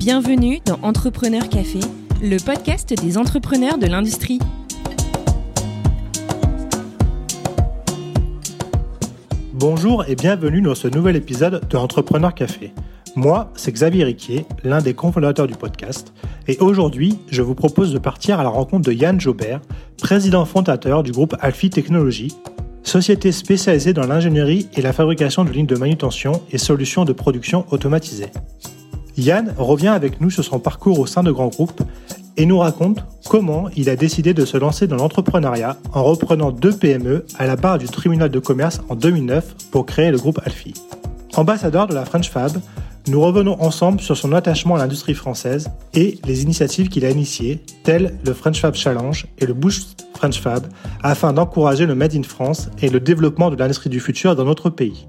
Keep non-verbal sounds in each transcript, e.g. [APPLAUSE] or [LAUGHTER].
Bienvenue dans Entrepreneur Café, le podcast des entrepreneurs de l'industrie. Bonjour et bienvenue dans ce nouvel épisode de Entrepreneur Café. Moi, c'est Xavier Riquier, l'un des cofondateurs du podcast, et aujourd'hui, je vous propose de partir à la rencontre de Yann Jobert, président fondateur du groupe Alphi Technologies, société spécialisée dans l'ingénierie et la fabrication de lignes de manutention et solutions de production automatisées. Yann revient avec nous sur son parcours au sein de grands groupes et nous raconte comment il a décidé de se lancer dans l'entrepreneuriat en reprenant deux PME à la barre du tribunal de commerce en 2009 pour créer le groupe Alfie. Ambassadeur de la French Fab, nous revenons ensemble sur son attachement à l'industrie française et les initiatives qu'il a initiées, telles le French Fab Challenge et le Boost French Fab, afin d'encourager le Made in France et le développement de l'industrie du futur dans notre pays.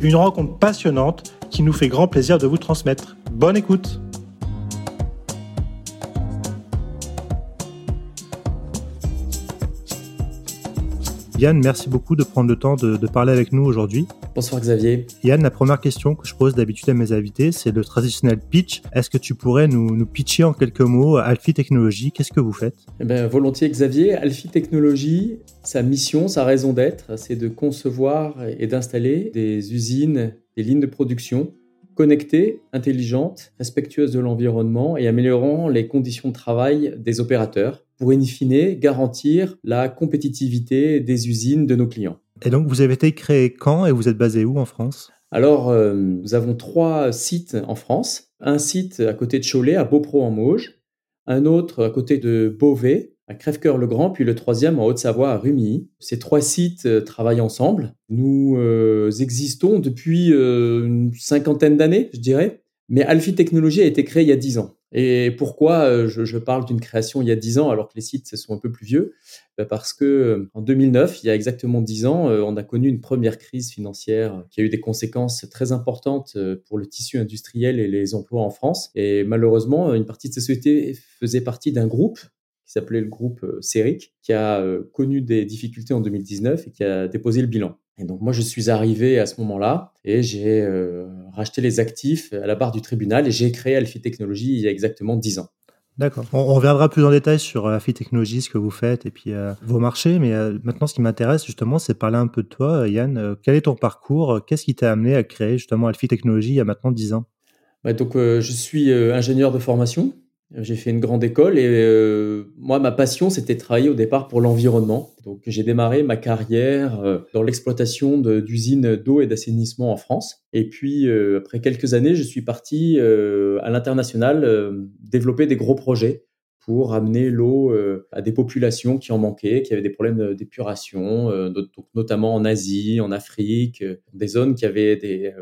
Une rencontre passionnante qui nous fait grand plaisir de vous transmettre. Bonne écoute Yann, merci beaucoup de prendre le temps de, parler avec nous aujourd'hui. Bonsoir Xavier. Yann, la première question que je pose d'habitude à mes invités, c'est le traditionnel pitch. Est-ce que tu pourrais nous, pitcher en quelques mots Alphi Technologies Qu'est-ce que vous faites? Eh bien, Volontiers Xavier. Alphi Technologies, sa mission, sa raison d'être, c'est de concevoir et d'installer des usines, des lignes de production connectées, intelligentes, respectueuses de l'environnement et améliorant les conditions de travail des opérateurs pour in fine garantir la compétitivité des usines de nos clients. Et donc vous avez été créé quand et vous êtes basé où en France? Alors euh, nous avons trois sites en France. Un site à côté de Cholet, à Beaupro en Mauges, un autre à côté de Beauvais, à Crèvecoeur-le-Grand, puis le troisième en Haute-Savoie à Rumilly. Ces trois sites euh, travaillent ensemble. Nous euh, existons depuis euh, une cinquantaine d'années, je dirais. Mais Alphi Technologies a été créé il y a dix ans. Et pourquoi je, parle d'une création il y a dix ans alors que les sites sont un peu plus vieux? Bah, Parce que en 2009, il y a exactement dix ans, on a connu une première crise financière qui a eu des conséquences très importantes pour le tissu industriel et les emplois en France. Et malheureusement, une partie de ces sociétés faisait partie d'un groupe s'appelait le groupe CERIC, euh, qui a euh, connu des difficultés en 2019 et qui a déposé le bilan. Et donc moi, je suis arrivé à ce moment-là et j'ai euh, racheté les actifs à la barre du tribunal et j'ai créé Alphi Technologies il y a exactement 10 ans. D'accord. On, reviendra plus en détail sur Alphi Technologies, ce que vous faites et puis vos marchés. Mais maintenant, ce qui m'intéresse justement, c'est parler un peu de toi, Yann. quel est ton parcours? Qu'est-ce qui t'a amené à créer justement Alphi Technologies il y a maintenant 10 ans? Bah, Donc, je suis ingénieur de formation. J'ai fait une grande école et euh, moi, ma passion, c'était travailler au départ pour l'environnement. Donc, j'ai démarré ma carrière euh, dans l'exploitation d'usines d'eau et d'assainissement en France. Et puis, euh, après quelques années, je suis parti à l'international développer des gros projets pour amener l'eau à des populations qui en manquaient, qui avaient des problèmes d'épuration, notamment en Asie, en Afrique, des zones qui avaient des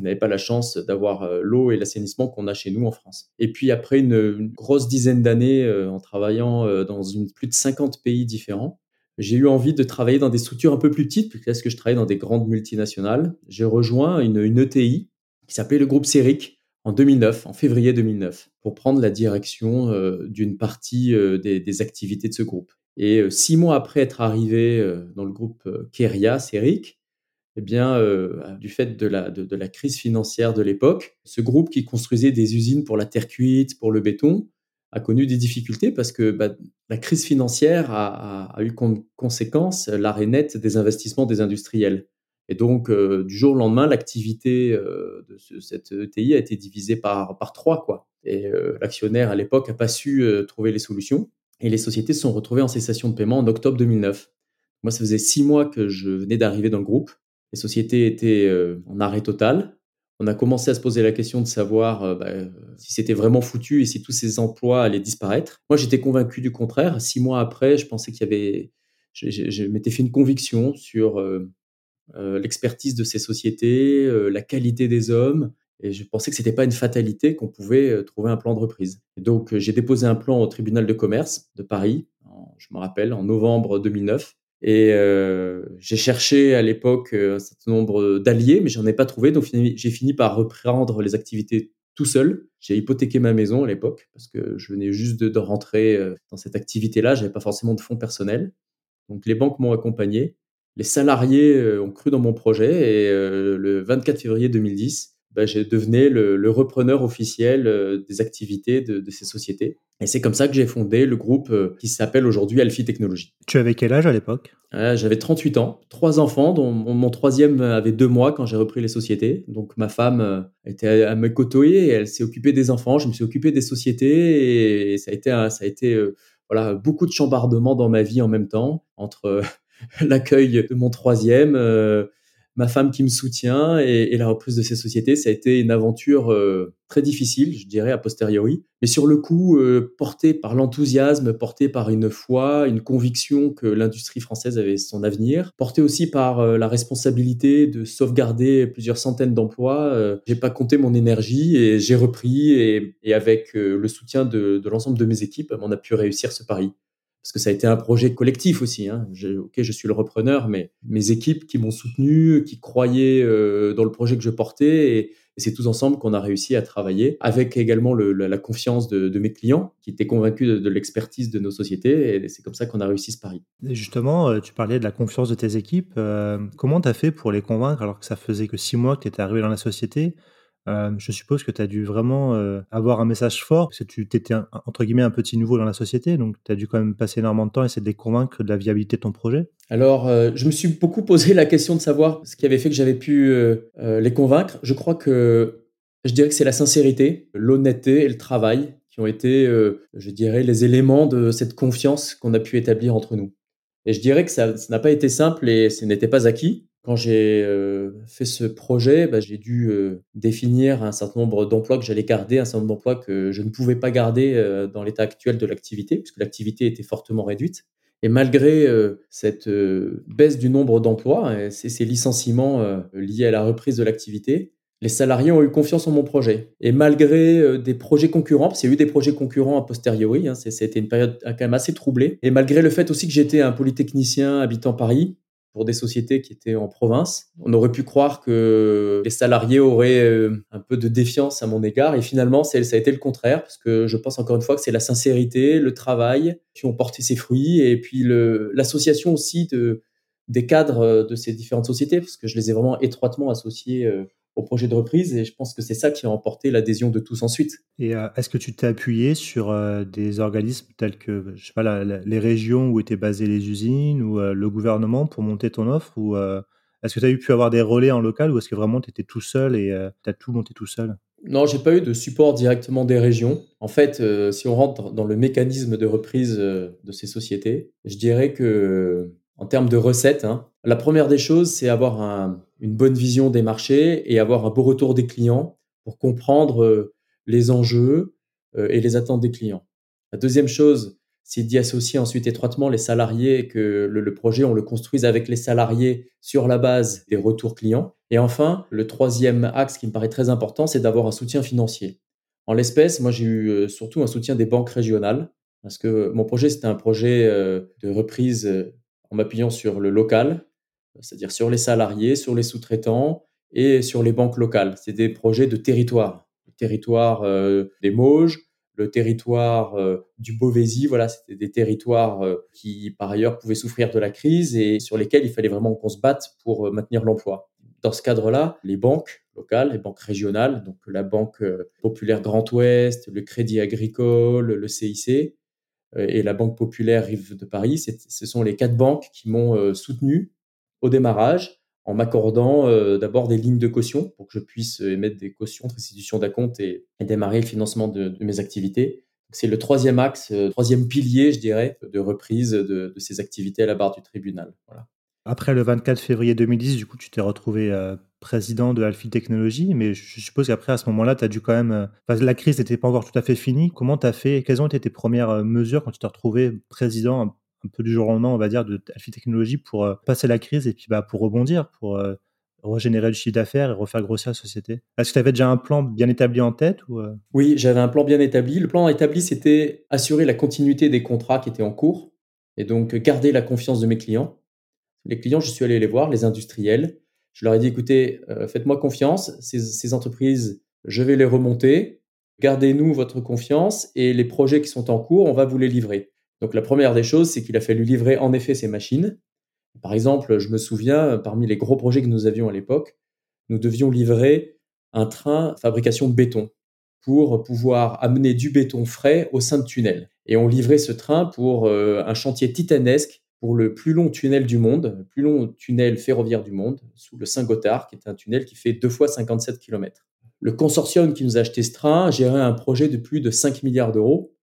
qui n'avaient pas la chance d'avoir euh, l'eau et l'assainissement qu'on a chez nous en France. Et puis après une, grosse dizaine d'années euh, en travaillant euh, dans plus de 50 pays différents, j'ai eu envie de travailler dans des structures un peu plus petites, parce que je travaillais dans des grandes multinationales. J'ai rejoint une, ETI qui s'appelait le groupe CERIC en 2009, en février 2009, pour prendre la direction d'une partie des, des, activités de ce groupe. Et six mois après être arrivé dans le groupe Keria, CERIC, eh bien, euh, du fait de la, de, la, crise financière de l'époque, ce groupe qui construisait des usines pour la terre cuite, pour le béton, a connu des difficultés parce que bah, la crise financière a, eu comme conséquence l'arrêt net des investissements des industriels. Et donc, euh, du jour au lendemain, l'activité euh, de cette ETI a été divisée par, par trois. Quoi. Et l'actionnaire, à l'époque, n'a pas su trouver les solutions. Et les sociétés se sont retrouvées en cessation de paiement en octobre 2009. Moi, ça faisait six mois que je venais d'arriver dans le groupe les sociétés étaient euh, en arrêt total. On a commencé à se poser la question de savoir euh, bah, si c'était vraiment foutu et si tous ces emplois allaient disparaître. Moi, j'étais convaincu du contraire. Six mois après, je pensais qu'il y avait, je, m'étais fait une conviction sur euh, l'expertise de ces sociétés, la qualité des hommes, et je pensais que c'était pas une fatalité qu'on pouvait trouver un plan de reprise. donc, j'ai déposé un plan au tribunal de commerce de Paris, je me rappelle, en novembre 2009. Et euh, j'ai cherché à l'époque euh, un certain nombre d'alliés, mais j'en ai pas trouvé. Donc j'ai fini par reprendre les activités tout seul. J'ai hypothéqué ma maison à l'époque parce que je venais juste de, rentrer euh, dans cette activité-là. J'avais pas forcément de fonds personnels. Donc les banques m'ont accompagné. Les salariés ont cru dans mon projet et le 24 février 2010, bah, je devenais le, repreneur officiel euh, des activités de, ces sociétés. Et c'est comme ça que j'ai fondé le groupe euh, qui s'appelle aujourd'hui Alphi Technologies. Tu avais quel âge à l'époque? J'avais 38 ans, trois enfants, dont mon, troisième avait deux mois quand j'ai repris les sociétés. Donc ma femme euh, était à, mes côtés et elle s'est occupée des enfants, je me suis occupé des sociétés et, ça a été, ça a été voilà, beaucoup de chambardements dans ma vie en même temps, entre [LAUGHS] l'accueil de mon troisième, ma femme qui me soutient et, la reprise de ces sociétés, ça a été une aventure euh, très difficile, je dirais, a posteriori, mais sur le coup, euh, porté par l'enthousiasme, porté par une foi, une conviction que l'industrie française avait son avenir, porté aussi par euh, la responsabilité de sauvegarder plusieurs centaines d'emplois, j'ai pas compté mon énergie et j'ai repris et, avec le soutien de, de l'ensemble de mes équipes, on a pu réussir ce pari parce que ça a été un projet collectif aussi. Hein. Je, ok, je suis le repreneur, mais mes équipes qui m'ont soutenu, qui croyaient euh, dans le projet que je portais, et, c'est tous ensemble qu'on a réussi à travailler, avec également le, la, confiance de, mes clients, qui étaient convaincus de, l'expertise de nos sociétés, et c'est comme ça qu'on a réussi ce pari. justement, euh, tu parlais de la confiance de tes équipes. Euh, comment tu as fait pour les convaincre alors que ça faisait que six mois que tu étais arrivé dans la société? Euh, je suppose que tu as dû vraiment euh, avoir un message fort, parce que tu étais entre guillemets un petit nouveau dans la société, donc tu as dû quand même passer énormément de temps et essayer de les convaincre de la viabilité de ton projet. Alors, euh, je me suis beaucoup posé la question de savoir ce qui avait fait que j'avais pu les convaincre. Je crois que je dirais que c'est la sincérité, l'honnêteté et le travail qui ont été, je dirais, les éléments de cette confiance qu'on a pu établir entre nous. Et je dirais que ça n'a pas été simple et ce n'était pas acquis. Quand j'ai euh, fait ce projet, bah, j'ai dû euh, définir un certain nombre d'emplois que j'allais garder, un certain nombre d'emplois que je ne pouvais pas garder euh, dans l'état actuel de l'activité, puisque l'activité était fortement réduite. Et malgré cette baisse du nombre d'emplois et ces licenciements liés à la reprise de l'activité, les salariés ont eu confiance en mon projet. Et malgré des projets concurrents, parce qu'il y a eu des projets concurrents a posteriori, hein, c'était une période quand même assez troublée, et malgré le fait aussi que j'étais un polytechnicien habitant Paris, pour des sociétés qui étaient en province. On aurait pu croire que les salariés auraient euh, un peu de défiance à mon égard et finalement ça a été le contraire parce que je pense encore une fois que c'est la sincérité, le travail qui ont porté ses fruits et puis l'association aussi de, des cadres de ces différentes sociétés parce que je les ai vraiment étroitement associés euh, au projet de reprise et je pense que c'est ça qui a emporté l'adhésion de tous ensuite. Et euh, est-ce que tu t'es appuyé sur euh, des organismes tels que je sais pas, les régions où étaient basées les usines ou euh, le gouvernement pour monter ton offre ou est-ce que tu as eu pu avoir des relais en local ou est-ce que vraiment tu étais tout seul et tu as tout monté tout seul? Non, j'ai pas eu de support directement des régions. En fait, si on rentre dans le mécanisme de reprise de ces sociétés, je dirais que en termes de recettes, hein, la première des choses, c'est avoir une bonne vision des marchés et avoir un beau retour des clients pour comprendre euh, les enjeux euh, et les attentes des clients. La deuxième chose, c'est d'y associer ensuite étroitement les salariés que le, projet, on le construise avec les salariés sur la base des retours clients. Et enfin, le troisième axe qui me paraît très important, c'est d'avoir un soutien financier. En l'espèce, moi, j'ai eu euh, surtout un soutien des banques régionales parce que mon projet, c'était un projet de reprise en m'appuyant sur le local, c'est-à-dire sur les salariés, sur les sous-traitants et sur les banques locales. C'est des projets de territoire, le territoire euh, des Mauges, le territoire euh, du Beauvaisis. Voilà, c'était des territoires euh, qui, par ailleurs, pouvaient souffrir de la crise et sur lesquels il fallait vraiment qu'on se batte pour maintenir l'emploi. Dans ce cadre-là, les banques locales, les banques régionales, donc la Banque populaire Grand Ouest, le Crédit Agricole, le CIC, et la Banque populaire Rive de Paris, ce sont les quatre banques qui m'ont soutenu au démarrage en m'accordant euh, d'abord des lignes de caution pour que je puisse euh, émettre des cautions, restitution d'acompte et, et, démarrer le financement de, mes activités. C'est le troisième axe, euh, troisième pilier, je dirais, de reprise de, ces activités à la barre du tribunal. Voilà. Après le 24 février 2010, du coup, tu t'es retrouvé président de Alphi Technologies, mais je suppose qu'après, à ce moment-là, tu as dû quand même. la crise n'était pas encore tout à fait finie. Comment tu as fait? Quelles ont été tes premières mesures quand tu t'es retrouvé président un peu du jour au lendemain, on va dire, de Alphi Technologies pour euh, passer la crise et puis bah, pour rebondir, pour euh, régénérer le chiffre d'affaires et refaire grossir la société. Est-ce que tu avais déjà un plan bien établi en tête euh? Oui, j'avais un plan bien établi. Le plan établi, c'était assurer la continuité des contrats qui étaient en cours et donc garder la confiance de mes clients. Les clients, je suis allé les voir, les industriels. Je leur ai dit, écoutez, faites-moi confiance, ces entreprises, je vais les remonter. Gardez-nous votre confiance et les projets qui sont en cours, on va vous les livrer. Donc la première des choses, c'est qu'il a fallu livrer en effet ces machines. Par exemple, je me souviens, parmi les gros projets que nous avions à l'époque, nous devions livrer un train fabrication de béton pour pouvoir amener du béton frais au sein de tunnels. Et on livrait ce train pour euh, un chantier titanesque pour le plus long tunnel du monde, le plus long tunnel ferroviaire du monde, sous le Saint-Gothard, qui est un tunnel qui fait deux fois 57 km. Le consortium qui nous a acheté ce train gérait un projet de plus de 5 milliards d'euros.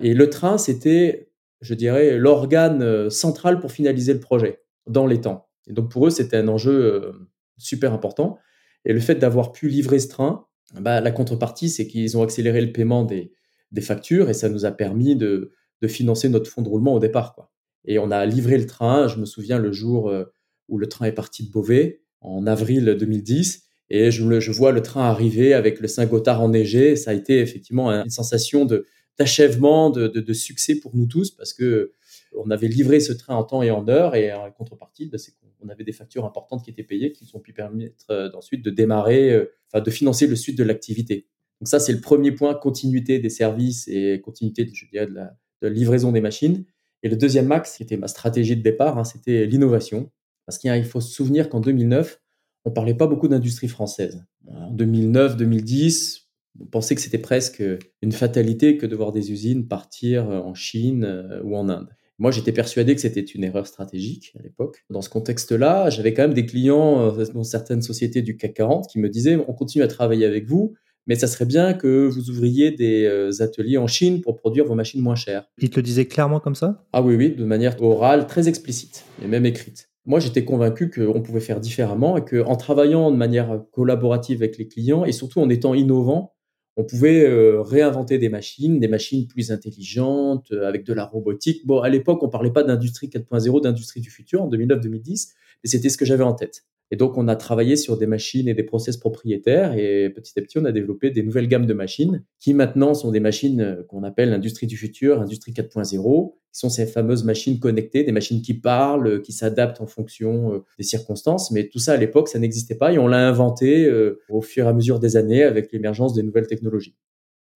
Et le train, c'était, je dirais, l'organe euh, central pour finaliser le projet dans les temps. Et donc pour eux, c'était un enjeu euh, super important. Et le fait d'avoir pu livrer ce train, bah, la contrepartie, c'est qu'ils ont accéléré le paiement des, factures et ça nous a permis de, de, financer notre fonds de roulement au départ. Et on a livré le train, je me souviens le jour euh, où le train est parti de Beauvais, en avril 2010, et je, je vois le train arriver avec le Saint-Gothard enneigé. Ça a été effectivement une sensation d'achèvement, de, succès pour nous tous, parce que on avait livré ce train en temps et en heure, et en contrepartie, bah, c'est on avait des factures importantes qui étaient payées, qui nous ont pu permettre euh, ensuite de démarrer, euh, enfin de financer le suite de l'activité. Donc ça, c'est le premier point, continuité des services et continuité, je dirais, de la, livraison des machines. Et le deuxième axe, qui était ma stratégie de départ, hein, c'était l'innovation. Parce qu'il faut se souvenir qu'en 2009, on parlait pas beaucoup d'industrie française. En 2009, 2010, on pensait que c'était presque une fatalité que de voir des usines partir en Chine euh, ou en Inde. Moi, j'étais persuadé que c'était une erreur stratégique à l'époque. Dans ce contexte-là, j'avais quand même des clients euh, dans certaines sociétés du CAC 40 qui me disaient on continue à travailler avec vous, mais ça serait bien que vous ouvriez des euh, ateliers en Chine pour produire vos machines moins chères. Ils te le disaient clairement comme ça? Ah oui, oui, de manière orale, très explicite, et même écrite. Moi, j'étais convaincu qu'on pouvait faire différemment et qu'en travaillant de manière collaborative avec les clients et surtout en étant innovant, on pouvait euh, réinventer des machines, des machines plus intelligentes, euh, avec de la robotique. Bon, à l'époque, on parlait pas d'industrie 4.0, d'industrie du futur en 2009-2010, mais c'était ce que j'avais en tête. Et donc, on a travaillé sur des machines et des process propriétaires et petit à petit, on a développé des nouvelles gammes de machines qui maintenant sont des machines euh, qu'on appelle l'industrie du futur, industrie 4.0, qui sont ces fameuses machines connectées, des machines qui parlent, euh, qui s'adaptent en fonction euh, des circonstances. Mais tout ça, à l'époque, ça n'existait pas et on l'a inventé au fur et à mesure des années avec l'émergence des nouvelles technologies.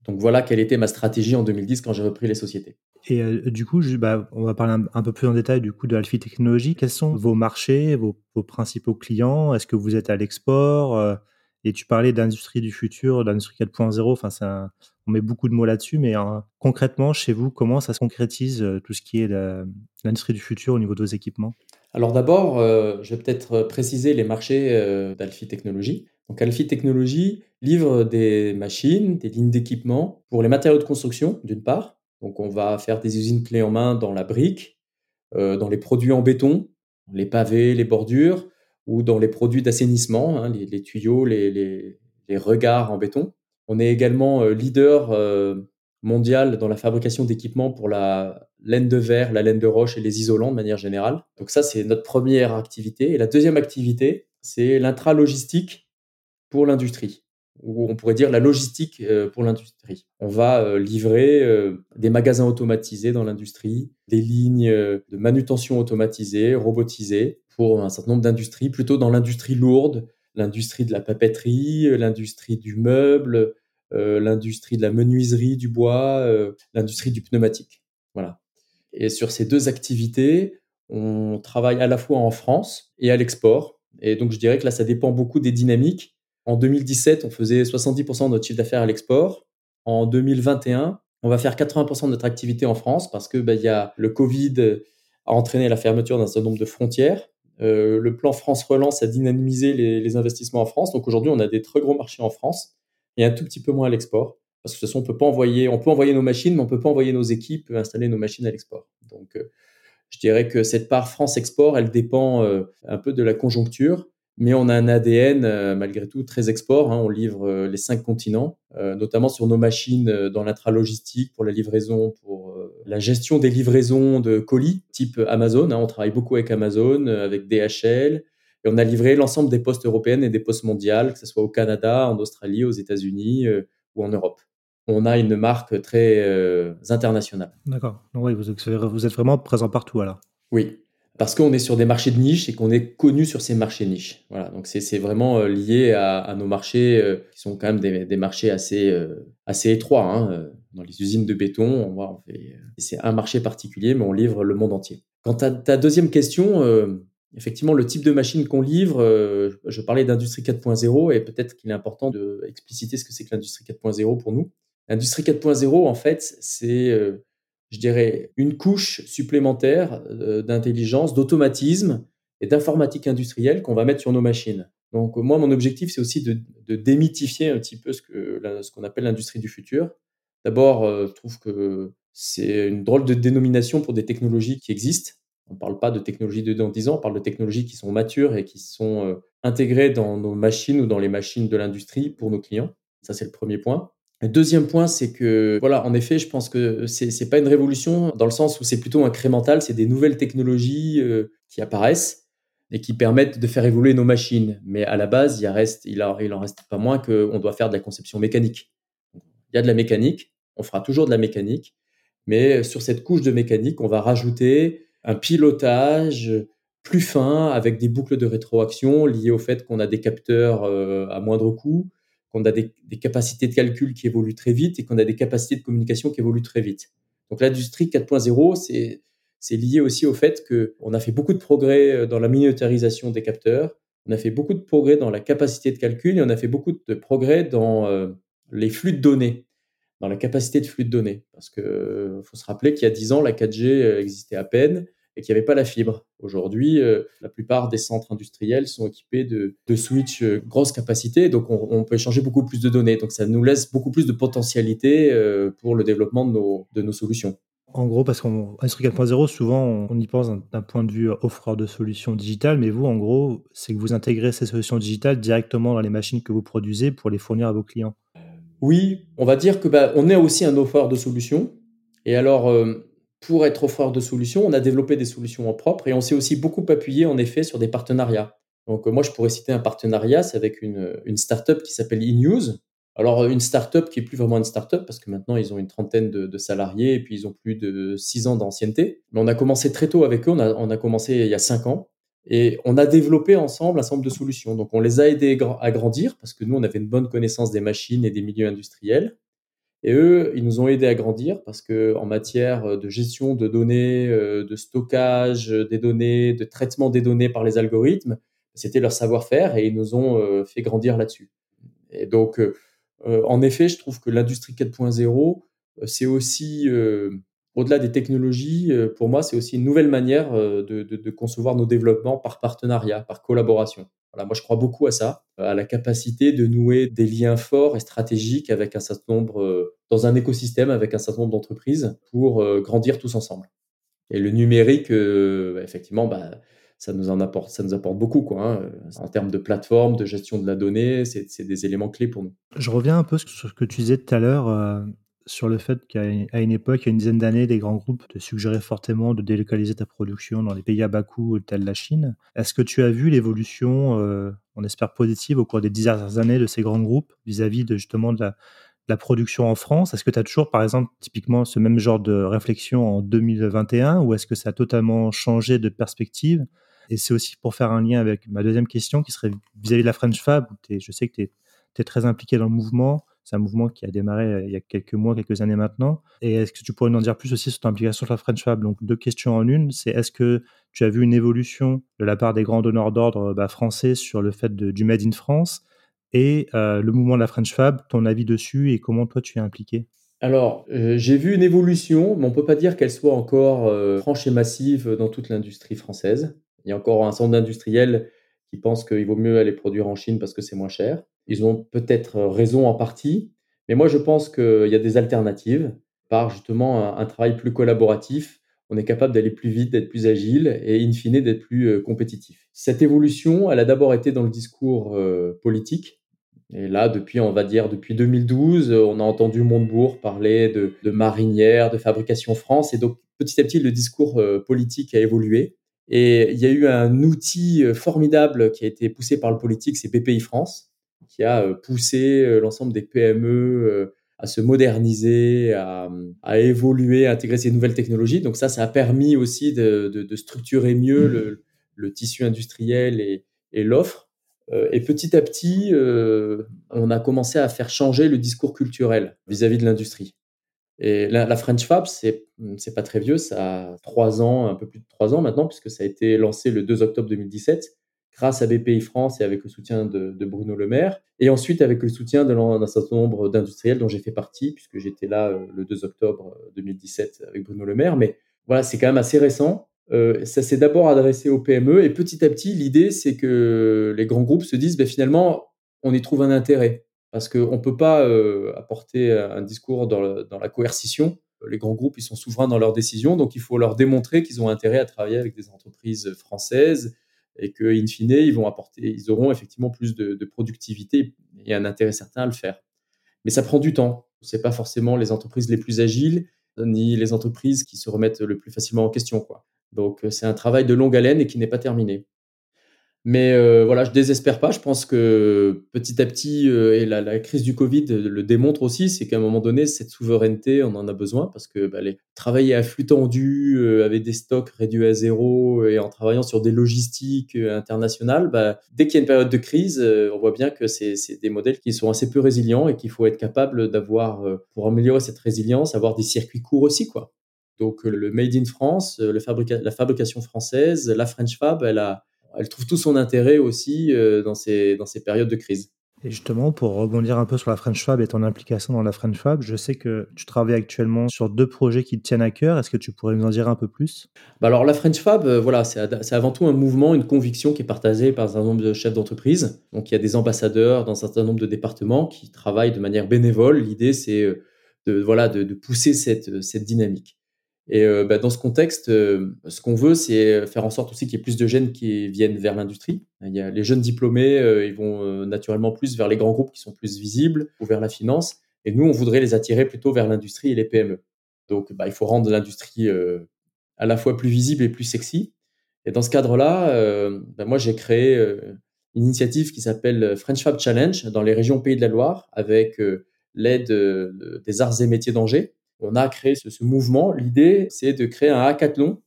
Donc voilà quelle était ma stratégie en 2010 quand j'ai repris les sociétés. Et euh, du coup, je, bah, on va parler un, peu plus en détail du coup de Alphi Technologies. Quels sont vos marchés, vos, principaux clients? Est-ce que vous êtes à l'export euh, Et tu parlais d'industrie du futur, d'industrie 4.0. Enfin, on met beaucoup de mots là-dessus, mais hein, concrètement, chez vous, comment ça se concrétise euh, tout ce qui est l'industrie du futur au niveau de vos équipements? Alors d'abord, je vais peut-être préciser les marchés d'Alphi Technologies. Donc Alphi Technologies livre des machines, des lignes d'équipement pour les matériaux de construction, d'une part. Donc on va faire des usines clés en main dans la brique, euh, dans les produits en béton, les pavés, les bordures, ou dans les produits d'assainissement, hein, les, tuyaux, les, regards en béton. On est également euh, leader euh, mondial dans la fabrication d'équipements pour la laine de verre, la laine de roche et les isolants de manière générale. Donc ça, c'est notre première activité. Et la deuxième activité, c'est l'intralogistique pour l'industrie, ou on pourrait dire la logistique euh, pour l'industrie. On va euh, livrer euh, des magasins automatisés dans l'industrie, des lignes de manutention automatisées, robotisées, pour un certain nombre d'industries, plutôt dans l'industrie lourde, l'industrie de la papeterie, l'industrie du meuble, l'industrie de la menuiserie, du bois, l'industrie du pneumatique. Voilà. Et sur ces deux activités, on travaille à la fois en France et à l'export. Et donc, je dirais que là, ça dépend beaucoup des dynamiques. En 2017, on faisait 70% de notre chiffre d'affaires à l'export. En 2021, on va faire 80% de notre activité en France parce que bah, y a le Covid a entraîné la fermeture d'un certain nombre de frontières. Euh, le plan France Relance a dynamisé les, investissements en France. Donc aujourd'hui, on a des très gros marchés en France et un tout petit peu moins à l'export. Parce que de toute façon, on peut pas envoyer, on peut envoyer nos machines, mais on peut pas envoyer nos équipes installer nos machines à l'export. Donc, euh, je dirais que cette part France Export, elle dépend euh, un peu de la conjoncture mais on a un ADN euh, malgré tout très export. Hein. on livre euh, les cinq continents, euh, notamment sur nos machines dans l'intralogistique pour la livraison, pour la gestion des livraisons de colis type Amazon. Hein. on travaille beaucoup avec Amazon, avec DHL, et on a livré l'ensemble des postes européennes et des postes mondiales, que ce soit au Canada, en Australie, aux États-Unis ou en Europe. On a une marque très internationale. D'accord. Oui, vous, vous êtes vraiment présent partout alors. Oui, parce qu'on est sur des marchés de niche et qu'on est connu sur ces marchés niches. Voilà, donc c'est vraiment euh, lié à, nos marchés euh, qui sont quand même des, marchés assez, euh, assez étroits. Hein. Dans les usines de béton, on voit, c'est un marché particulier, mais on livre le monde entier. Quant à ta deuxième question, effectivement, le type de machine qu'on livre, euh, je parlais d'industrie 4.0 et peut-être qu'il est important d'expliciter ce que c'est que l'industrie 4.0 pour nous. L'industrie 4.0, en fait, c'est, euh, je dirais, une couche supplémentaire euh, d'intelligence, d'automatisme et d'informatique industrielle qu'on va mettre sur nos machines. Donc moi, mon objectif, c'est aussi de, de, démythifier un petit peu ce qu'on ce appelle l'industrie du futur. D'abord, je trouve que c'est une drôle de dénomination pour des technologies qui existent on ne parle pas de technologies de dans 10 ans, on parle de technologies qui sont matures et qui sont euh, intégrées dans nos machines ou dans les machines de l'industrie pour nos clients. Ça, c'est le premier point. Le deuxième point, c'est que, voilà, en effet, je pense que c'est pas une révolution dans le sens où c'est plutôt incrémental, c'est des nouvelles technologies euh, qui apparaissent et qui permettent de faire évoluer nos machines. Mais à la base, il, reste, il, il en reste pas moins qu'on doit faire de la conception mécanique. Il y a de la mécanique, on fera toujours de la mécanique, mais sur cette couche de mécanique, on va rajouter un pilotage plus fin avec des boucles de rétroaction liées au fait qu'on a des capteurs euh, à moindre coût, qu'on a des, capacités de calcul qui évoluent très vite et qu'on a des capacités de communication qui évoluent très vite. Donc l'industrie 4.0, c'est c'est lié aussi au fait qu'on a fait beaucoup de progrès euh, dans la miniaturisation des capteurs, on a fait beaucoup de progrès dans la capacité de calcul et on a fait beaucoup de progrès dans euh, les flux de données dans la capacité de flux de données. Parce qu'il euh, faut se rappeler qu'il y a 10 ans, la 4G euh, existait à peine et qu'il n'y avait pas la fibre. Aujourd'hui, euh, la plupart des centres industriels sont équipés de, de switch grosse capacité, donc on, peut échanger beaucoup plus de données. Donc ça nous laisse beaucoup plus de potentialité pour le développement de nos, de nos solutions. En gros, parce qu'en Industrie 4.0, souvent, on y pense d'un point de vue offreur de solutions digitales, mais vous, en gros, c'est que vous intégrez ces solutions digitales directement dans les machines que vous produisez pour les fournir à vos clients. Oui, on va dire que bah, on est aussi un offreur de solutions. Et alors, euh, pour être offreur de solutions, on a développé des solutions en propre et on s'est aussi beaucoup appuyé en effet sur des partenariats. Donc euh, moi, je pourrais citer un partenariat, c'est avec une, une startup qui s'appelle eNews. Alors une startup qui est plus vraiment une startup parce que maintenant ils ont une trentaine de, salariés et puis ils ont plus de six ans d'ancienneté. Mais on a commencé très tôt avec eux. On a, on a commencé il y a cinq ans et on a développé ensemble un nombre de solutions. Donc, on les a aidés à grandir parce que nous, on avait une bonne connaissance des machines et des milieux industriels. Et eux, ils nous ont aidés à grandir parce que en matière de gestion de données, euh, de stockage des données, de traitement des données par les algorithmes, c'était leur savoir-faire et ils nous ont euh, fait grandir là-dessus. Et donc, euh, en effet, je trouve que l'industrie 4.0, c'est aussi au-delà des technologies, euh, pour moi, c'est aussi une nouvelle manière euh, de, concevoir nos développements par partenariat, par collaboration. Voilà, moi, je crois beaucoup à ça, euh, à la capacité de nouer des liens forts et stratégiques avec un certain nombre, dans un écosystème avec un certain nombre d'entreprises pour grandir tous ensemble. Et le numérique, bah, effectivement, bah, ça nous en apporte beaucoup, quoi. Hein. En termes de plateforme, de gestion de la donnée, c'est des éléments clés pour nous. Je reviens un peu sur ce que tu disais tout à l'heure sur le fait qu'à une époque, il y a une dizaine d'années, des grands groupes te suggéraient fortement de délocaliser ta production dans les pays à bas coût tels la Chine. Est-ce que tu as vu l'évolution, euh, on espère positive, au cours des dix dernières années de ces grands groupes vis-à-vis de justement de la, production en France? Est-ce que tu as toujours, par exemple, typiquement ce même genre de réflexion en 2021 ou est-ce que ça a totalement changé de perspective? Et c'est aussi pour faire un lien avec ma deuxième question qui serait vis-à-vis de la French Fab. je sais que tu es, très impliqué dans le mouvement. C'est un mouvement qui a démarré euh, il y a quelques mois, quelques années maintenant. Et est-ce que tu pourrais nous en dire plus aussi sur ton implication sur la French Fab? Donc, deux questions en une. C'est est-ce que tu as vu une évolution de la part des grands donneurs d'ordre bah, français sur le fait du Made in France? Et euh, le mouvement de la French Fab, ton avis dessus et comment toi tu es impliqué? Alors, euh, j'ai vu une évolution, mais on ne peut pas dire qu'elle soit encore franche et massive dans toute l'industrie française. Il y a encore un certain nombre d'industriels qui pensent qu'il vaut mieux aller produire en Chine parce que c'est moins cher. Ils ont peut-être raison en partie, mais moi je pense qu'il y a des alternatives. Par justement un, travail plus collaboratif, on est capable d'aller plus vite, d'être plus agile et in fine d'être plus euh, compétitif. Cette évolution, elle a d'abord été dans le discours euh, politique. Et là, depuis, on va dire, depuis 2012, on a entendu Montebourg parler de, de marinière, de fabrication France. Et donc, petit à petit, le discours euh, politique a évolué. Et il y a eu un outil formidable qui a été poussé par le politique, c'est BPI France, qui a euh, poussé euh, l'ensemble des PME euh, à se moderniser, à, évoluer, à intégrer ces nouvelles technologies. Donc ça, ça a permis aussi de, structurer mieux mmh. le, tissu industriel et, l'offre. Et petit à petit, on a commencé à faire changer le discours culturel vis-à-vis de l'industrie. Et la, French Fab, c'est pas très vieux, ça a trois ans, un peu plus de trois ans maintenant, puisque ça a été lancé le 2 octobre 2017 grâce à BPI France et avec le soutien de, Bruno Le Maire, et ensuite avec le soutien d'un certain nombre d'industriels dont j'ai fait partie, puisque j'étais là euh, le 2 octobre 2017 avec Bruno Le Maire. Mais voilà, c'est quand même assez récent. Euh, ça s'est d'abord adressé aux PME, et petit à petit, l'idée, c'est que les grands groupes se disent, ben, finalement, on y trouve un intérêt, parce qu'on ne peut pas euh, apporter un discours dans, dans la coercition les grands groupes, ils sont souverains dans leurs décisions, donc il faut leur démontrer qu'ils ont intérêt à travailler avec des entreprises françaises et que, in fine, ils vont apporter, ils auront effectivement plus de, productivité et un intérêt certain à le faire. Mais ça prend du temps. C'est pas forcément les entreprises les plus agiles ni les entreprises qui se remettent le plus facilement en question. Donc c'est un travail de longue haleine et qui n'est pas terminé. Mais euh, voilà, je désespère pas. Je pense que petit à petit, euh, et la, crise du Covid le démontre aussi, c'est qu'à un moment donné, cette souveraineté, on en a besoin parce que bah, les, travailler à flux tendu, euh, avec des stocks réduits à zéro et en travaillant sur des logistiques internationales, bah, dès qu'il y a une période de crise, on voit bien que c'est des modèles qui sont assez peu résilients et qu'il faut être capable d'avoir, pour améliorer cette résilience, avoir des circuits courts aussi, quoi. Donc le Made in France, la fabrication française, la French Fab, elle a elle trouve tout son intérêt aussi euh, dans, ces, dans ces périodes de crise. Et justement, pour rebondir un peu sur la French Fab et ton implication dans la French Fab, je sais que tu travailles actuellement sur deux projets qui te tiennent à cœur. Est-ce que tu pourrais nous en dire un peu plus? Bah Alors, la French Fab, euh, voilà, c'est avant tout un mouvement, une conviction qui est partagée par un certain nombre de chefs d'entreprise. Donc, il y a des ambassadeurs dans un certain nombre de départements qui travaillent de manière bénévole. L'idée, c'est euh, de, voilà, de, de, pousser cette, cette dynamique. Et euh, bah, dans ce contexte, euh, ce qu'on veut, c'est faire en sorte aussi qu'il y ait plus de jeunes qui viennent vers l'industrie. Les jeunes diplômés, euh, ils vont naturellement plus vers les grands groupes qui sont plus visibles ou vers la finance. Et nous, on voudrait les attirer plutôt vers l'industrie et les PME. Donc, bah, il faut rendre l'industrie à la fois plus visible et plus sexy. Et dans ce cadre-là, bah, moi, j'ai créé une initiative qui s'appelle French Fab Challenge dans les régions Pays de la Loire avec l'aide des arts et métiers d'Angers on a créé ce, mouvement. L'idée, c'est de créer un hackathon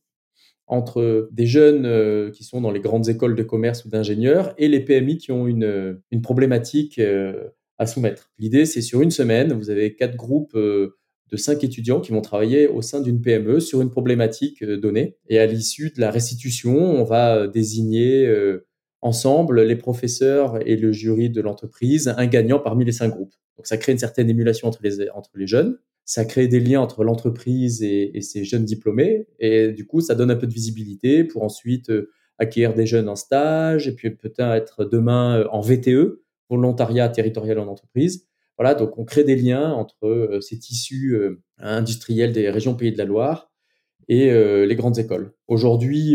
entre des jeunes euh, qui sont dans les grandes écoles de commerce ou d'ingénieurs et les PMI qui ont une, problématique euh, à soumettre. L'idée, c'est sur une semaine, vous avez quatre groupes euh, de cinq étudiants qui vont travailler au sein d'une PME sur une problématique donnée. Et à l'issue de la restitution, on va désigner ensemble les professeurs et le jury de l'entreprise, un gagnant parmi les cinq groupes. Donc ça crée une certaine émulation entre les jeunes ça crée des liens entre l'entreprise et, et, ces jeunes diplômés. Et du coup, ça donne un peu de visibilité pour ensuite euh, acquérir des jeunes en stage et puis peut-être demain euh, en VTE, volontariat territorial en entreprise. Voilà, donc on crée des liens entre euh, ces tissus industriels des régions Pays de la Loire et les grandes écoles. Aujourd'hui,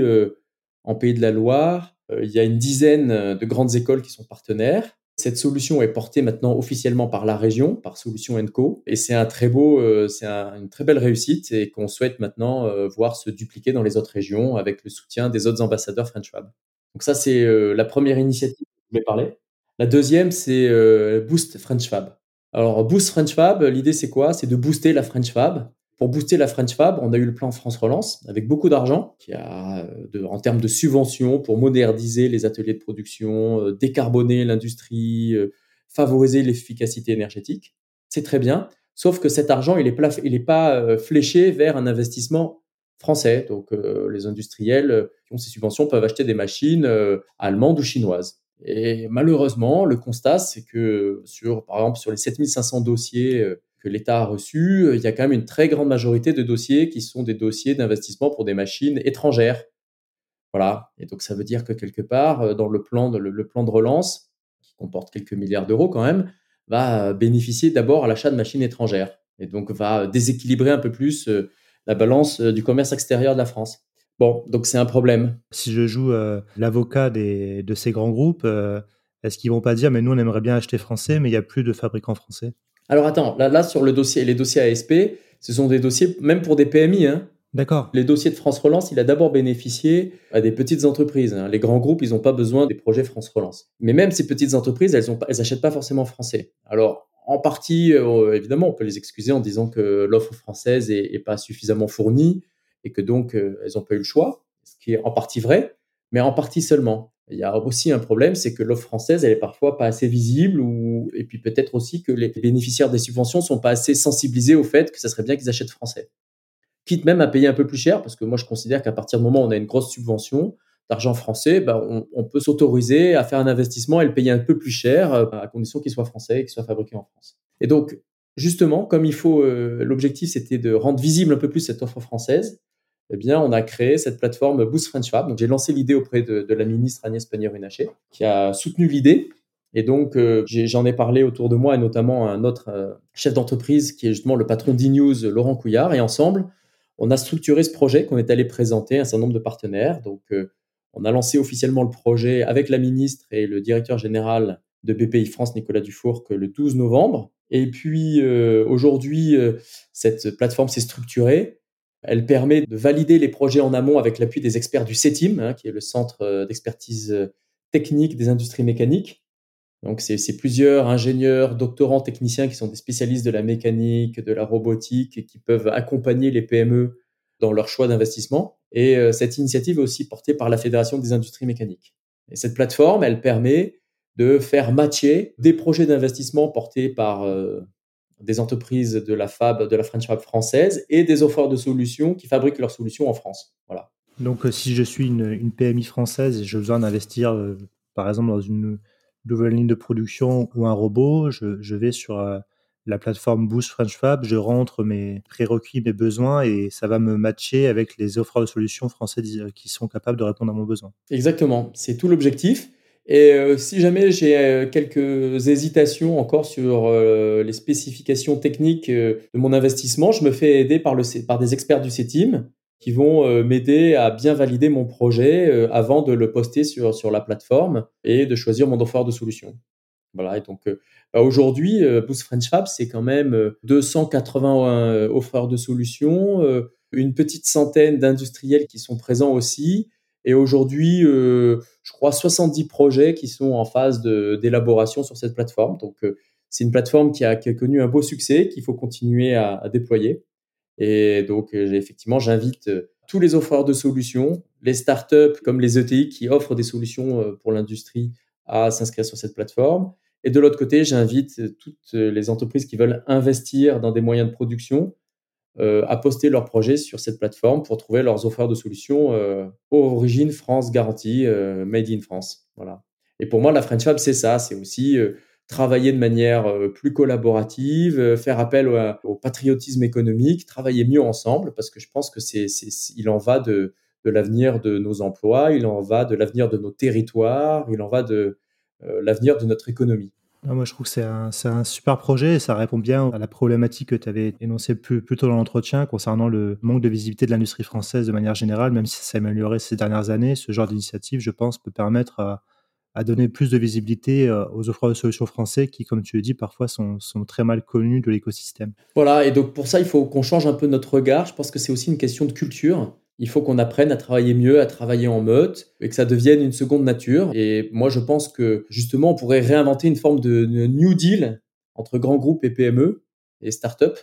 en Pays de la Loire, il y a une dizaine de grandes écoles qui sont partenaires. Cette solution est portée maintenant officiellement par la région, par Solution Co. Et c'est euh, une très belle réussite et qu'on souhaite maintenant euh, voir se dupliquer dans les autres régions avec le soutien des autres ambassadeurs French Fab. Donc ça, c'est euh, la première initiative dont je vais parler. La deuxième, c'est Boost French Fab. Alors Boost French Fab, l'idée c'est quoi? C'est de booster la French Fab pour booster la French Fab, on a eu le plan France Relance avec beaucoup d'argent qui a en termes de subventions pour moderniser les ateliers de production, euh, décarboner l'industrie, euh, favoriser l'efficacité énergétique. C'est très bien, sauf que cet argent, il n'est il est pas euh, fléché vers un investissement français. Donc les industriels qui ont ces subventions peuvent acheter des machines allemandes ou chinoises. Et malheureusement, le constat, c'est que sur, par exemple, sur les 7500 dossiers que l'État a reçu, euh, il y a quand même une très grande majorité de dossiers qui sont des dossiers d'investissement pour des machines étrangères. Voilà. Et donc, ça veut dire que quelque part, euh, dans le plan de, le, plan de relance, qui comporte quelques milliards d'euros quand même, va bénéficier d'abord à l'achat de machines étrangères. Et donc, va déséquilibrer un peu plus euh, la balance du commerce extérieur de la France. Bon, donc c'est un problème. Si je joue l'avocat de ces grands groupes, est-ce qu'ils vont pas dire, mais nous, on aimerait bien acheter français, mais il n'y a plus de fabricants français? Alors attends, là, là sur le dossier, les dossiers ASP, ce sont des dossiers même pour des PMI. Hein. D'accord. Les dossiers de France Relance, il a d'abord bénéficié à des petites entreprises. Hein. Les grands groupes, ils n'ont pas besoin des projets France Relance. Mais même ces petites entreprises, elles n'achètent pas forcément français. Alors, en partie, euh, évidemment, on peut les excuser en disant que l'offre française est, pas suffisamment fournie et que donc euh, elles n'ont pas eu le choix, ce qui est en partie vrai, mais en partie seulement. Il y a aussi un problème, c'est que l'offre française, elle est parfois pas assez visible, et puis peut-être aussi que les bénéficiaires des subventions sont pas assez sensibilisés au fait que ça serait bien qu'ils achètent français. Quitte même à payer un peu plus cher, parce que moi je considère qu'à partir du moment où on a une grosse subvention d'argent français, bah, on, peut s'autoriser à faire un investissement et le payer un peu plus cher, euh, à condition qu'il soit français et qu'il soit fabriqué en France. Et donc justement, comme il faut, euh, l'objectif c'était de rendre visible un peu plus cette offre française eh bien, on a créé cette plateforme Boost French Fab. Donc, j'ai lancé l'idée auprès de, la ministre Agnès Pannier-Runacher, qui a soutenu l'idée. Et donc, euh, j'en ai, parlé autour de moi, et notamment un autre euh, chef d'entreprise qui est justement le patron d'e-news, Laurent Couillard. Et ensemble, on a structuré ce projet qu'on est allé présenter à un certain nombre de partenaires. Donc, euh, on a lancé officiellement le projet avec la ministre et le directeur général de BPI France, Nicolas Dufour, le 12 novembre. Et puis, aujourd'hui, cette plateforme s'est structurée. Elle permet de valider les projets en amont avec l'appui des experts du CETIM, hein, qui est le centre euh, d'expertise euh, technique des industries mécaniques. Donc, c'est plusieurs ingénieurs, doctorants, techniciens qui sont des spécialistes de la mécanique, de la robotique et qui peuvent accompagner les PME dans leur choix d'investissement. Et euh, cette initiative est aussi portée par la Fédération des industries mécaniques. Et cette plateforme, elle permet de faire matcher des projets d'investissement portés par des entreprises de la Fab, de la French Fab française et des offreurs de solutions qui fabriquent leurs solutions en France. Voilà. Donc, euh, si je suis une, PMI française et j'ai besoin d'investir, euh, par exemple, dans une nouvelle ligne de production ou un robot, je, vais sur euh, la plateforme Boost French Fab, je rentre mes prérequis, mes besoins et ça va me matcher avec les offreurs de solutions françaises qui sont capables de répondre à mon besoin. Exactement, c'est tout l'objectif. Et euh, si jamais j'ai euh, quelques hésitations encore sur euh, les spécifications techniques de mon investissement, je me fais aider par, des experts du CETIM qui vont m'aider à bien valider mon projet avant de le poster sur, la plateforme et de choisir mon offre de solution. Voilà, et donc bah, aujourd'hui, Boost French Fab, c'est quand même 280 offreurs de solutions, une petite centaine d'industriels qui sont présents aussi, et aujourd'hui, euh, je crois 70 projets qui sont en phase d'élaboration sur cette plateforme. Donc, euh, c'est une plateforme qui a, connu un beau succès, qu'il faut continuer à, déployer. Et donc, euh, effectivement, j'invite tous les offreurs de solutions, les startups comme les ETI qui offrent des solutions pour l'industrie à s'inscrire sur cette plateforme. Et de l'autre côté, j'invite toutes les entreprises qui veulent investir dans des moyens de production à poster leurs projets sur cette plateforme pour trouver leurs offres de solutions euh, origine France garantie, euh, made in France. Voilà. Et pour moi, la French Fab, c'est ça, c'est aussi travailler de manière plus collaborative, faire appel au, patriotisme économique, travailler mieux ensemble, parce que je pense que c'est, il en va de, de l'avenir de nos emplois, il en va de l'avenir de nos territoires, il en va de l'avenir de notre économie moi, je trouve que c'est un, super projet et ça répond bien à la problématique que tu avais énoncée plus, tôt dans l'entretien concernant le manque de visibilité de l'industrie française de manière générale, même si ça s'est amélioré ces dernières années. Ce genre d'initiative, je pense, peut permettre à, donner plus de visibilité euh, aux offres de solutions français qui, comme tu le dis, parfois sont, sont très mal connus de l'écosystème. Voilà, et donc pour ça, il faut qu'on change un peu notre regard. Je pense que c'est aussi une question de culture il faut qu'on apprenne à travailler mieux, à travailler en meute et que ça devienne une seconde nature. Et moi, je pense que justement, on pourrait réinventer une forme de New Deal entre grands groupes et PME et start-up.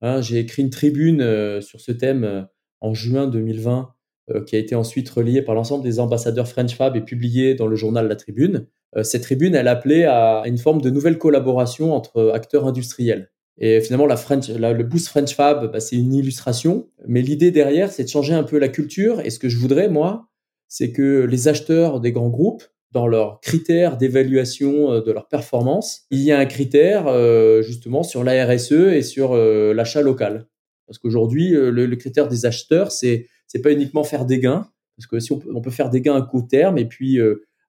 Hein, j'ai écrit une tribune euh, sur ce thème euh, en juin 2020 euh, qui a été ensuite relayée par l'ensemble des ambassadeurs French Fab et publiée dans le journal La Tribune. cette tribune, elle appelait à une forme de nouvelle collaboration entre acteurs industriels. Et finalement, le Boost French Fab, bah, c'est une illustration. Mais l'idée derrière, c'est de changer un peu la culture. Et ce que je voudrais, moi, c'est que les acheteurs des grands groupes, dans leurs critères d'évaluation euh, de leur performance, il y a un critère euh, justement sur la RSE et sur euh, l'achat local. Parce qu'aujourd'hui, le, critère des acheteurs, c'est c'est pas uniquement faire des gains, parce que si on peut, faire des gains à court terme et puis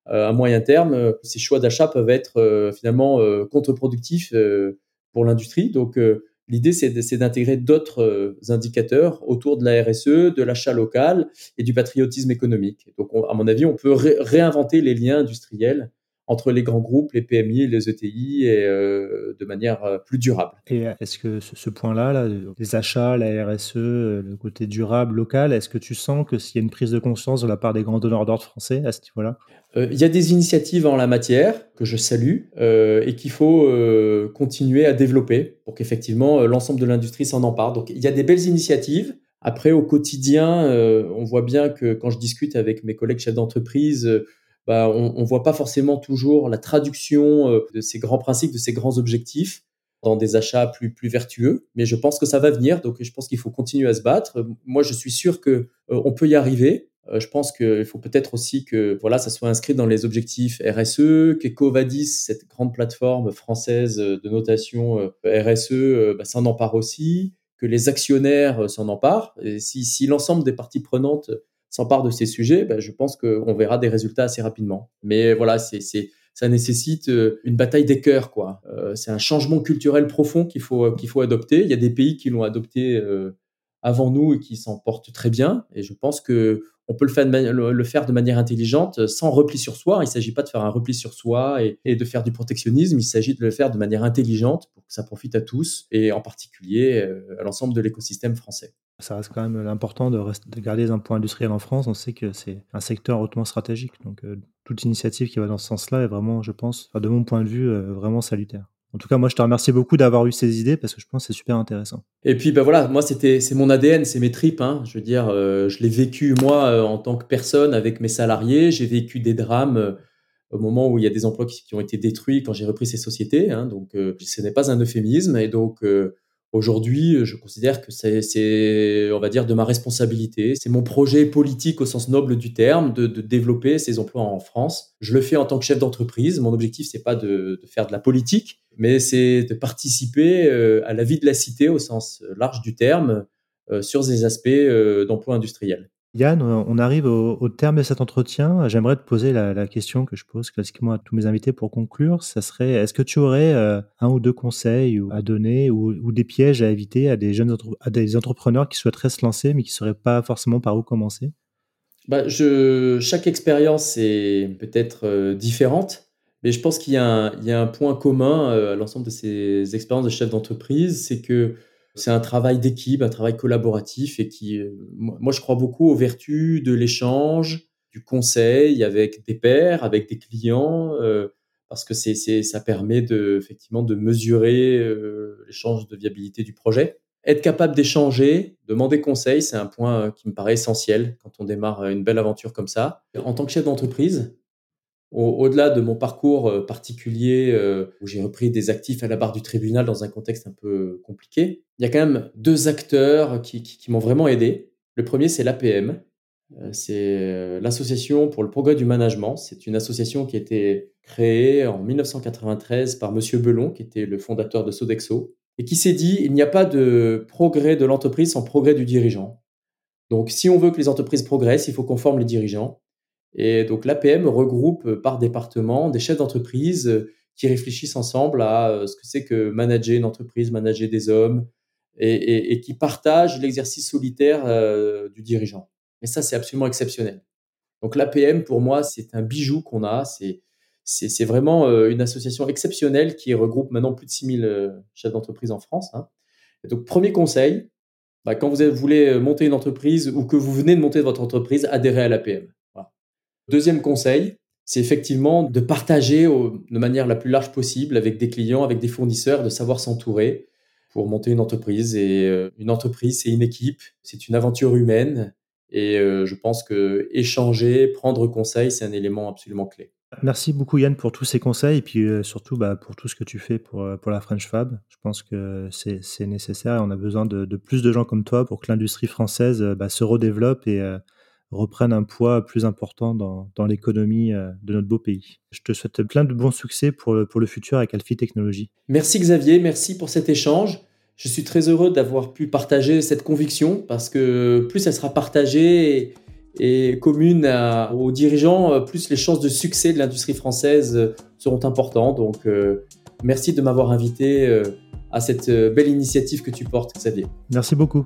à moyen terme, ces choix d'achat peuvent être finalement contre-productifs pour l'industrie. Donc, euh, l'idée, c'est d'intégrer d'autres euh, indicateurs autour de la RSE, de l'achat local et du patriotisme économique. Donc, à mon avis, on peut réinventer les liens industriels entre les grands groupes, les PMI, les ETI, et euh, de manière plus durable. Est-ce que ce, point-là, là, les achats, la RSE, le côté durable, local, est-ce que tu sens que s'il y a une prise de conscience de la part des grands donneurs d'ordre français à ce niveau-là? Il y a des initiatives en la matière que je salue et qu'il faut continuer à développer pour qu'effectivement l'ensemble de l'industrie s'en empare. Donc il y a des belles initiatives. Après, au quotidien, on voit bien que quand je discute avec mes collègues chefs d'entreprise, bah, on ne voit pas forcément toujours la traduction de ces grands principes, de ces grands objectifs dans des achats plus plus vertueux. Mais je pense que ça va venir, donc je pense qu'il faut continuer à se battre. Moi, je suis sûr que on peut y arriver. Euh, je pense qu'il faut peut-être aussi que voilà, ça soit inscrit dans les objectifs RSE, qu'Ecovadis, cette grande plateforme française de notation euh, RSE, euh, bah, s'en empare aussi, que les actionnaires s'en emparent. Et si, si l'ensemble des parties prenantes s'emparent de ces sujets, bah, je pense qu'on verra des résultats assez rapidement. Mais voilà, c'est ça nécessite une bataille des cœurs, quoi. c'est un changement culturel profond qu'il faut qu'il faut adopter. Il y a des pays qui l'ont adopté avant nous et qui s'en portent très bien. Et je pense que on peut le faire, de manière intelligente, euh, sans repli sur soi. Il ne s'agit pas de faire un repli sur soi et, de faire du protectionnisme. Il s'agit de le faire de manière intelligente pour que ça profite à tous et en particulier euh, à l'ensemble de l'écosystème français. Ça reste quand même important de, de, garder un point industriel en France. On sait que c'est un secteur hautement stratégique. Donc, euh, toute initiative qui va dans ce sens-là est vraiment, je pense, de mon point de vue, vraiment salutaire. En tout cas, moi, je te remercie beaucoup d'avoir eu ces idées parce que je pense que c'est super intéressant. Et puis, ben voilà, moi, c'était, c'est mon ADN, c'est mes tripes. Hein. Je veux dire, euh, je l'ai vécu moi euh, en tant que personne avec mes salariés. J'ai vécu des drames euh, au moment où il y a des emplois qui, ont été détruits quand j'ai repris ces sociétés. Hein. Donc, ce n'est pas un euphémisme. Et donc, Aujourd'hui, je considère que c'est, on va dire, de ma responsabilité. C'est mon projet politique au sens noble du terme de, développer ces emplois en France. Je le fais en tant que chef d'entreprise. Mon objectif, c'est pas de, faire de la politique, mais c'est de participer euh, à la vie de la cité au sens large du terme euh, sur des aspects euh, d'emploi industriel. Yann, on arrive au, terme de cet entretien. J'aimerais te poser la, question que je pose classiquement à tous mes invités pour conclure. Ça serait, est-ce que tu aurais euh, un ou deux conseils à donner ou, des pièges à éviter à des jeunes à des entrepreneurs qui souhaiteraient se lancer mais qui ne sauraient pas forcément par où commencer? Bah, Chaque expérience est peut-être euh, différente, mais je pense qu'il y, y, a un point commun euh, à l'ensemble de ces expériences de chef d'entreprise, c'est que c'est un travail d'équipe, un travail collaboratif et qui, euh, moi, je crois beaucoup aux vertus de l'échange, du conseil avec des pairs, avec des clients, euh, parce que c'est, c'est, ça permet de, effectivement de mesurer euh, les chances de viabilité du projet. Être capable d'échanger, demander conseil, c'est un point qui me paraît essentiel quand on démarre une belle aventure comme ça. En tant que chef d'entreprise, au-delà de mon parcours euh, particulier euh, où j'ai repris des actifs à la barre du tribunal dans un contexte un peu compliqué, il y a quand même deux acteurs qui, m'ont vraiment aidé. Le premier, c'est l'APM. Euh, c'est l'Association pour le progrès du management. C'est une association qui a été créée en 1993 par Monsieur Belon, qui était le fondateur de Sodexo, et qui s'est dit, il n'y a pas de progrès de l'entreprise sans progrès du dirigeant. Donc, si on veut que les entreprises progressent, il faut qu'on forme les dirigeants. Et donc l'APM regroupe euh, par département des chefs d'entreprise euh, qui réfléchissent ensemble à euh, ce que c'est que manager une entreprise, manager des hommes, et, qui partagent l'exercice solitaire du dirigeant. Et ça, c'est absolument exceptionnel. Donc l'APM, pour moi, c'est un bijou qu'on a. C'est, vraiment une association exceptionnelle qui regroupe maintenant plus de 6000 chefs d'entreprise en France. Hein. Et donc, premier conseil, bah, quand vous voulez monter une entreprise ou que vous venez de monter votre entreprise, adhérez à l'APM. Deuxième conseil, c'est effectivement de partager de manière la plus large possible avec des clients, avec des fournisseurs, de savoir s'entourer pour monter une entreprise. Et euh, une entreprise, c'est une équipe, c'est une aventure humaine. Et euh, je pense que échanger, prendre conseil, c'est un élément absolument clé. Merci beaucoup Yann pour tous ces conseils et puis euh, surtout bah, pour tout ce que tu fais pour, pour la French Fab. Je pense que c'est nécessaire et on a besoin de, plus de gens comme toi pour que l'industrie française bah, se redéveloppe et reprennent un poids plus important dans, l'économie euh, de notre beau pays. Je te souhaite plein de bons succès pour le, pour le futur avec Alphi Technologies. Merci Xavier, merci pour cet échange. Je suis très heureux d'avoir pu partager cette conviction parce que plus elle sera partagée et, commune aux dirigeants, plus les chances de succès de l'industrie française seront importantes. Donc euh, merci de m'avoir invité euh, à cette belle initiative que tu portes, Xavier. Merci beaucoup.